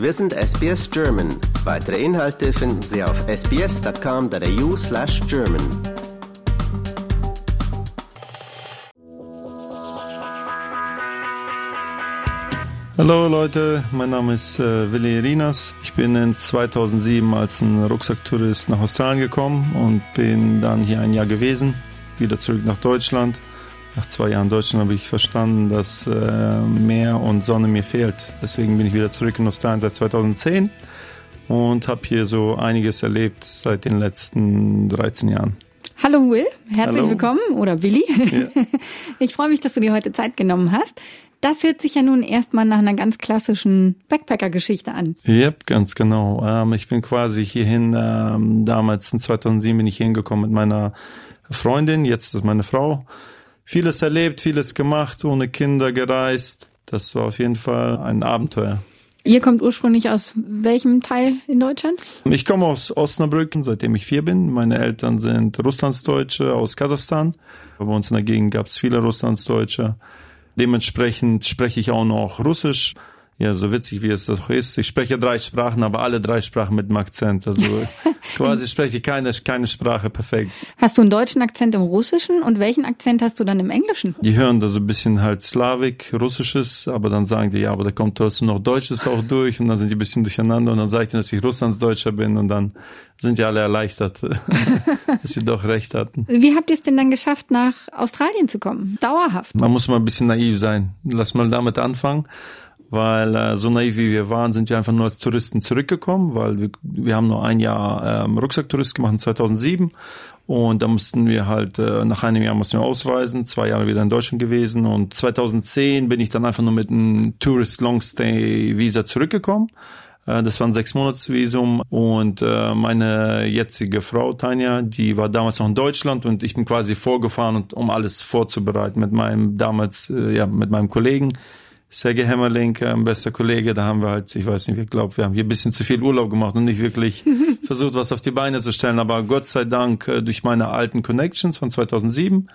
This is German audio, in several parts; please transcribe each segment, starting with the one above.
Wir sind SBS German. Weitere Inhalte finden Sie auf sbs.com.au slash German. Hallo Leute, mein Name ist äh, Willi Rinas. Ich bin in 2007 als ein Rucksacktourist nach Australien gekommen und bin dann hier ein Jahr gewesen, wieder zurück nach Deutschland. Nach zwei Jahren Deutschland habe ich verstanden, dass äh, Meer und Sonne mir fehlt. Deswegen bin ich wieder zurück in Australien seit 2010 und habe hier so einiges erlebt seit den letzten 13 Jahren. Hallo Will, herzlich Hallo. willkommen oder Willi. Ja. Ich freue mich, dass du dir heute Zeit genommen hast. Das hört sich ja nun erstmal nach einer ganz klassischen Backpacker-Geschichte an. Yep, ganz genau. Ähm, ich bin quasi hierhin, ähm, damals in 2007 bin ich hingekommen mit meiner Freundin, jetzt ist meine Frau. Vieles erlebt, vieles gemacht, ohne Kinder gereist. Das war auf jeden Fall ein Abenteuer. Ihr kommt ursprünglich aus welchem Teil in Deutschland? Ich komme aus Osnabrück, seitdem ich vier bin. Meine Eltern sind Russlandsdeutsche aus Kasachstan. Bei uns in der Gegend gab es viele Russlandsdeutsche. Dementsprechend spreche ich auch noch Russisch. Ja, so witzig wie es doch ist. Ich spreche drei Sprachen, aber alle drei Sprachen mit dem Akzent. Also quasi spreche ich keine, keine Sprache perfekt. Hast du einen deutschen Akzent im Russischen und welchen Akzent hast du dann im Englischen? Die hören da so ein bisschen halt Slawik, Russisches, aber dann sagen die, ja, aber da kommt trotzdem noch Deutsches auch durch und dann sind die ein bisschen durcheinander und dann sage ich dass ich Russlandsdeutscher bin und dann sind die alle erleichtert, dass sie doch recht hatten. Wie habt ihr es denn dann geschafft, nach Australien zu kommen? Dauerhaft. Man muss mal ein bisschen naiv sein. Lass mal damit anfangen. Weil äh, so naiv wie wir waren, sind wir einfach nur als Touristen zurückgekommen, weil wir, wir haben nur ein Jahr ähm, Rucksacktourist gemacht, 2007. Und da mussten wir halt, äh, nach einem Jahr mussten wir ausreisen, zwei Jahre wieder in Deutschland gewesen. Und 2010 bin ich dann einfach nur mit einem Tourist Long Stay Visa zurückgekommen. Äh, Das war ein Sechs-Monats-Visum und äh, meine jetzige Frau Tanja, die war damals noch in Deutschland und ich bin quasi vorgefahren, um alles vorzubereiten mit meinem damals, äh, ja, mit memeinem Kollegen. Sergei Hämmerling, äh, ein bester Kollege, da haben wir halt, ich weiß nicht, ich glaube, wir haben hier ein bisschen zu viel Urlaub gemacht und nicht wirklich versucht, was auf die Beine zu stellen. Aber Gott sei Dank äh, durch meine alten Connections von 2007,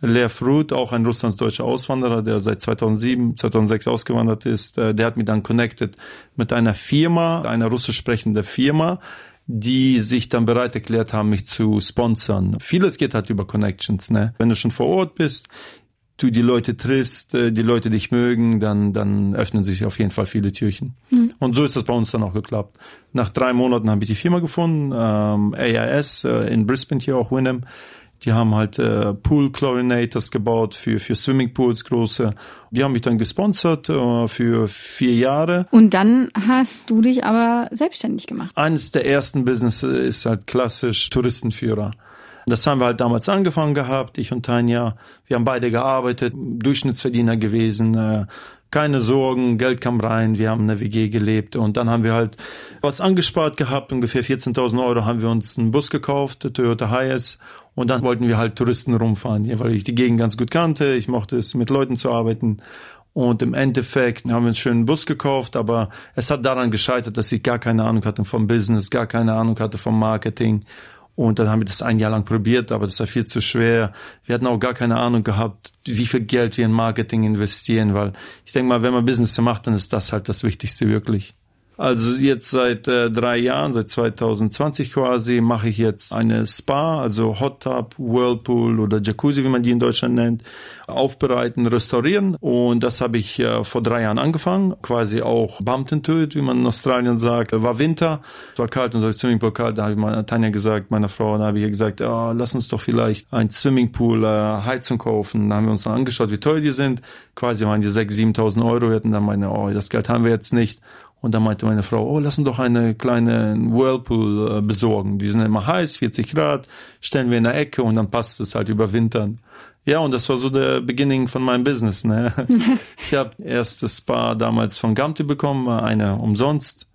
Lev Ruth, auch ein russlandsdeutscher Auswanderer, der seit 2007, 2006 ausgewandert ist, äh, der hat mich dann connected mit einer Firma, einer russisch sprechenden Firma, die sich dann bereit erklärt haben, mich zu sponsern. Vieles geht halt über Connections, ne? Wenn du schon vor Ort bist, du die Leute triffst, äh, die Leute dich mögen, dann, dann öffnen sich auf jeden Fall viele Türchen. Und so ist das bei uns dann auch geklappt. Nach drei Monaten habe ich die Firma gefunden, ähm, AIS äh, in Brisbane hier auch Winham. Die haben halt äh, Pool Chlorinators gebaut für, für Swimmingpools große. Die haben mich dann gesponsert äh, für vier Jahre. Und dann hast du dich aber selbstständig gemacht. Eines der ersten Businesses ist halt klassisch Touristenführer. Das haben wir halt damals angefangen gehabt, ich und Tanja. Wir haben beide gearbeitet, Durchschnittsverdiener gewesen, äh, keine Sorgen, Geld kam rein, wir haben in der WG gelebt und dann haben wir halt was angespart gehabt, ungefähr 14.000 Euro haben wir uns einen Bus gekauft, Toyota Hiace und dann wollten wir halt Touristen rumfahren, weil ich die Gegend ganz gut kannte, ich mochte es mit Leuten zu arbeiten und im Endeffekt haben wir einen schönen Bus gekauft, aber es hat daran gescheitert, dass ich gar keine Ahnung hatte vom Business, gar keine Ahnung hatte vom Marketing. Und dann haben wir das ein Jahr lang probiert, aber das war viel zu schwer. Wir hatten auch gar keine Ahnung gehabt, wie viel Geld wir in Marketing investieren, weil ich denke mal, wenn man Business macht, dann ist das halt das Wichtigste wirklich. Also jetzt seit äh, drei Jahren, seit 2020 quasi, mache ich jetzt eine Spa, also Hot Tub, Whirlpool oder Jacuzzi, wie man die in Deutschland nennt, aufbereiten, restaurieren. Und das habe ich äh, vor drei Jahren angefangen, quasi auch Bumped wie man in Australien sagt. War Winter, es war kalt und so Swimmingpool kalt. Da habe ich meiner Tanja gesagt, meiner Frau, da habe ich ihr gesagt, oh, lass uns doch vielleicht ein Swimmingpool, äh, Heizung kaufen. Da haben wir uns dann angeschaut, wie teuer die sind. Quasi waren die 6.000, 7.000 Euro. Wir hatten dann meine, oh, das Geld haben wir jetzt nicht. Und dann meinte meine Frau, oh, lass uns doch eine kleine Whirlpool äh, besorgen. Die sind immer heiß, 40 Grad, stellen wir in der Ecke und dann passt es halt überwintern. Ja, und das war so der Beginning von meinem Business. Ne? ich habe erst das Spa damals von Gamti bekommen, eine umsonst.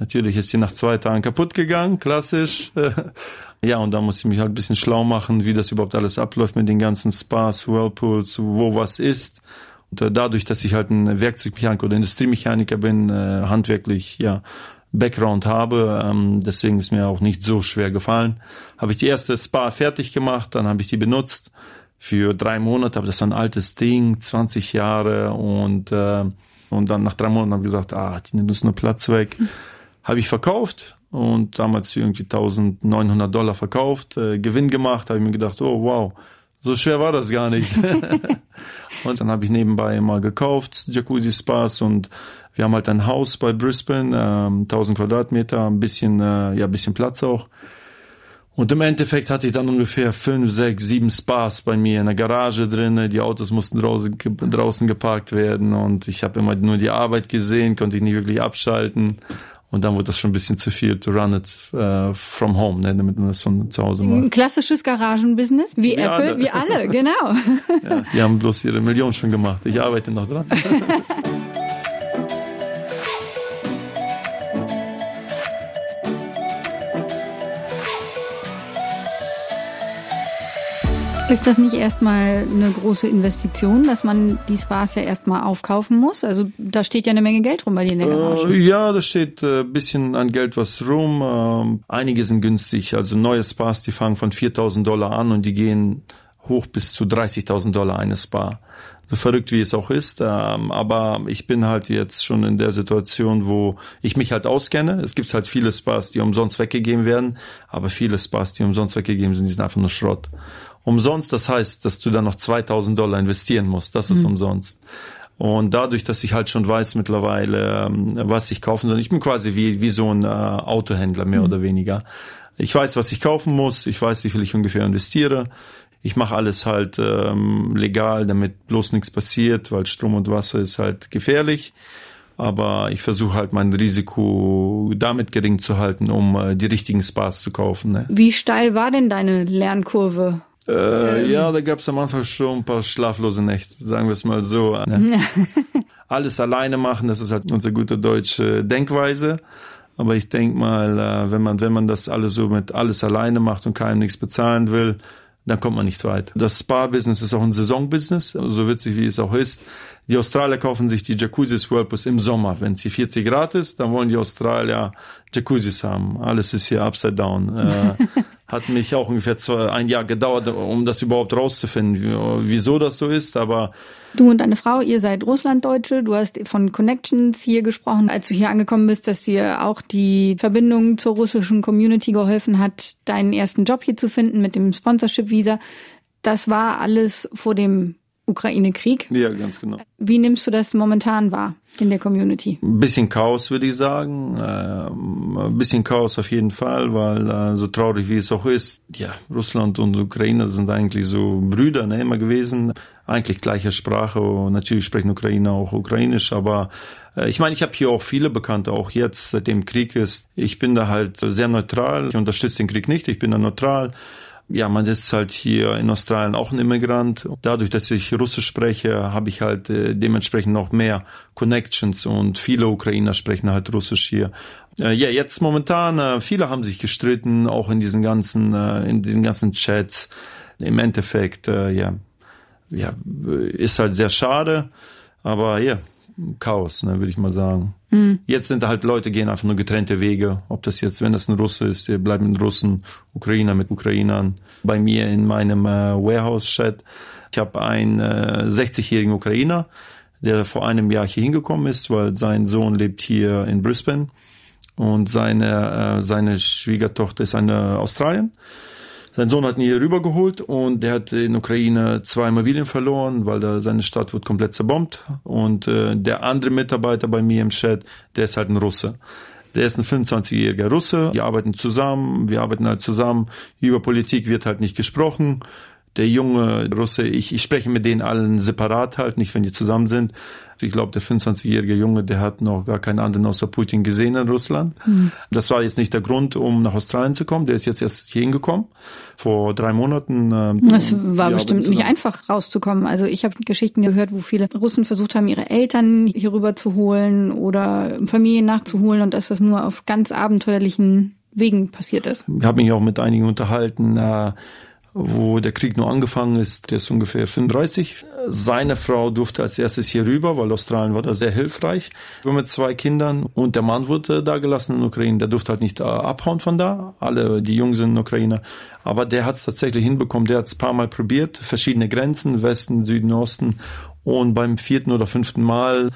Natürlich ist sie nach zwei Tagen kaputt gegangen, klassisch. ja, und da muss ich mich halt ein bisschen schlau machen, wie das überhaupt alles abläuft mit den ganzen Spas, Whirlpools, wo was ist. Und äh, dadurch, dass ich halt ein Werkzeugmechaniker oder Industriemechaniker bin, äh, handwerklich, ja, Background habe, ähm, deswegen ist mir auch nicht so schwer gefallen. Habe ich die erste Spa fertig gemacht, dann habe ich die benutzt für drei Monate, aber das war ein altes Ding, 20 Jahre und äh, Und dann nach drei Monaten habe ich gesagt, ah, die nimmt uns nur Platz weg. Mhm. Habe ich verkauft und damals irgendwie 1900 Dollar verkauft, äh, Gewinn gemacht, habe ich mir gedacht, oh wow, so schwer war das gar nicht. und dann habe ich nebenbei mal gekauft, Jacuzzi Spas und wir haben halt ein Haus bei Brisbane, ähm, 1000 Quadratmeter, ein bisschen, äh, ja, ein bisschen Platz auch. Und im Endeffekt hatte ich dann ungefähr fünf, sechs, sieben Spas bei mir in der Garage drin. Die Autos mussten draußen, draußen geparkt werden und ich habe immer nur die Arbeit gesehen, konnte ich nicht wirklich abschalten. Und dann wurde das schon ein bisschen zu viel, to run it uh, from home, ne, damit man das von zu Hause macht. Ein klassisches Garagenbusiness, wie, wie Apple, alle. wie alle, genau. Ja, die haben bloß ihre Million schon gemacht. Ich arbeite noch dran. Ist das nicht erstmal eine große Investition, dass man die Spas ja erstmal aufkaufen muss? Also da steht ja eine Menge Geld rum bei dir in der Garage. Äh, ja, da steht ein äh, bisschen an Geld was rum. Ähm, einige sind günstig. Also neue Spas, die fangen von 4.000 Dollar an und die gehen hoch bis zu 30.000 Dollar eine Spa. So verrückt wie es auch ist. Ähm, aber ich bin halt jetzt schon in der Situation, wo ich mich halt auskenne. Es gibt halt viele Spas, die umsonst weggegeben werden, aber viele Spas, die umsonst weggegeben sind, die sind einfach nur Schrott umsonst. Das heißt, dass du dann noch 2000 Dollar investieren musst. Das ist mhm. umsonst. Und dadurch, dass ich halt schon weiß mittlerweile, ähm, was ich kaufen soll, ich bin quasi wie, wie so ein äh, Autohändler mehr mhm. oder weniger. Ich weiß, was ich kaufen muss, ich weiß, wie viel ich ungefähr investiere. Ich mache alles halt ähm, legal, damit bloß nichts passiert, weil Strom und Wasser ist halt gefährlich. Aber ich versuche halt mein Risiko damit gering zu halten, um äh, die richtigen Spas zu kaufen. Ne? Wie steil war denn deine Lernkurve? Äh, ähm. Ja, da gab es am Anfang schon ein paar schlaflose Nächte, sagen wir es mal so. Ne? Alles alleine machen, das ist halt unsere gute deutsche Denkweise. Aber ich denk mal, äh, wenn man, wenn man das alles so mit alles alleine macht und keinem nichts bezahlen will, dann kommt man nicht weit. Das Spa-Business ist auch ein Saisonbusiness, so witzig wie es auch ist. Die Australier kaufen sich die Jacuzzis Whirlpools im Sommer. Wenn es hier 40 Grad ist, dann wollen die Australier Jacuzzis haben. Alles ist hier upside down. Hat mich auch ungefähr zwei, ein Jahr gedauert, um das überhaupt rauszufinden, wieso das so ist, aber Du und deine Frau, ihr seid Russlanddeutsche. Du hast von Connections hier gesprochen, als du hier angekommen bist, dass dir auch die Verbindung zur russischen Community geholfen hat, deinen ersten Job hier zu finden mit dem Sponsorship-Visa. Das war alles vor dem Ukraine-Krieg. Ja, ganz genau. Wie nimmst du das momentan wahr in der Community? Ein bisschen Chaos, würde ich sagen. Ähm, ein bisschen Chaos auf jeden Fall, weil äh, so traurig wie es auch ist, ja, Russland und Ukraine sind eigentlich so Brüder ne, immer gewesen. Eigentlich gleiche Sprache. Natürlich sprechen Ukrainer auch Ukrainisch, aber äh, ich meine, ich habe hier auch viele Bekannte, auch jetzt, seitdem Krieg ist. Ich bin da halt sehr neutral. Ich unterstütze den Krieg nicht, ich bin da neutral ja, man ist halt hier in Australien auch ein Immigrant. Dadurch, dass ich Russisch spreche, habe ich halt äh, dementsprechend noch mehr Connections und viele Ukrainer sprechen halt Russisch hier. Äh, ja, jetzt momentan, äh, viele haben sich gestritten, auch in diesen ganzen, in diesen ganzen Chats. Im Endeffekt, ja, ja, ist halt sehr schade, aber ja, Chaos, ne, würde ich mal sagen. Mhm. Jetzt sind halt Leute gehen einfach nur getrennte Wege. Ob das jetzt, wenn das ein Russe ist, die bleiben mit Russen, Ukrainer mit Ukrainern. Bei mir in meinem äh, Warehouse-Chat, ich habe einen äh, 60-jährigen Ukrainer, der vor einem Jahr hier hingekommen ist, weil sein Sohn lebt hier in Brisbane und seine, äh, seine Schwiegertochter ist eine Australien. Sein Sohn hat ihn hier rübergeholt und der hat in Ukraine zwei Immobilien verloren, weil da seine Stadt wird komplett zerbombt. Und äh, der andere Mitarbeiter bei mir im Chat, der ist halt ein Russe. Der ist ein 25-jähriger Russe. Wir arbeiten zusammen, wir arbeiten halt zusammen. Über Politik wird halt nicht gesprochen. Der junge Russe, ich, ich spreche mit denen allen separat halt, nicht wenn die zusammen sind. Ich glaube, der 25-jährige Junge, der hat noch gar keinen anderen außer Putin gesehen in Russland. Mhm. Das war jetzt nicht der Grund, um nach Australien zu kommen. Der ist jetzt erst hier hingekommen, vor drei Monaten. Es äh, war bestimmt nicht einfach rauszukommen. Also ich habe Geschichten gehört, wo viele Russen versucht haben, ihre Eltern hier rüber zu holen oder Familien nachzuholen und dass das nur auf ganz abenteuerlichen Wegen passiert ist. Ich habe mich auch mit einigen unterhalten, äh, wo der Krieg nur angefangen ist, der ist ungefähr 35. Seine Frau durfte als erstes hier rüber, weil Australien war da sehr hilfreich. Mit zwei Kindern und der Mann wurde da gelassen in Ukraine. Der durfte halt nicht abhauen von da. Alle, die Jungen sind Ukrainer. Aber der hat es tatsächlich hinbekommen. Der hat es paar Mal probiert. Verschiedene Grenzen, Westen, Süden, Osten. Und beim vierten oder fünften Mal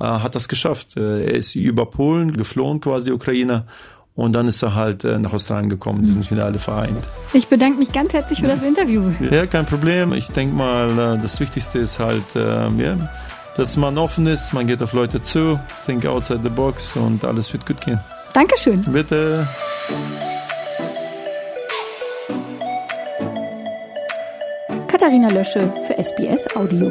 äh, hat das geschafft. Äh, er ist über Polen geflohen, quasi Ukraine. Und dann ist er halt äh, nach Australien gekommen. Die sind wieder alle vereint. Ich bedanke mich ganz herzlich für das Interview. Ja, kein Problem. Ich denke mal, äh, das Wichtigste ist halt, äh, ja, dass man offen ist, man geht auf Leute zu, think outside the box und alles wird gut gehen. Dankeschön. Bitte. Katharina Lösche für SBS Audio.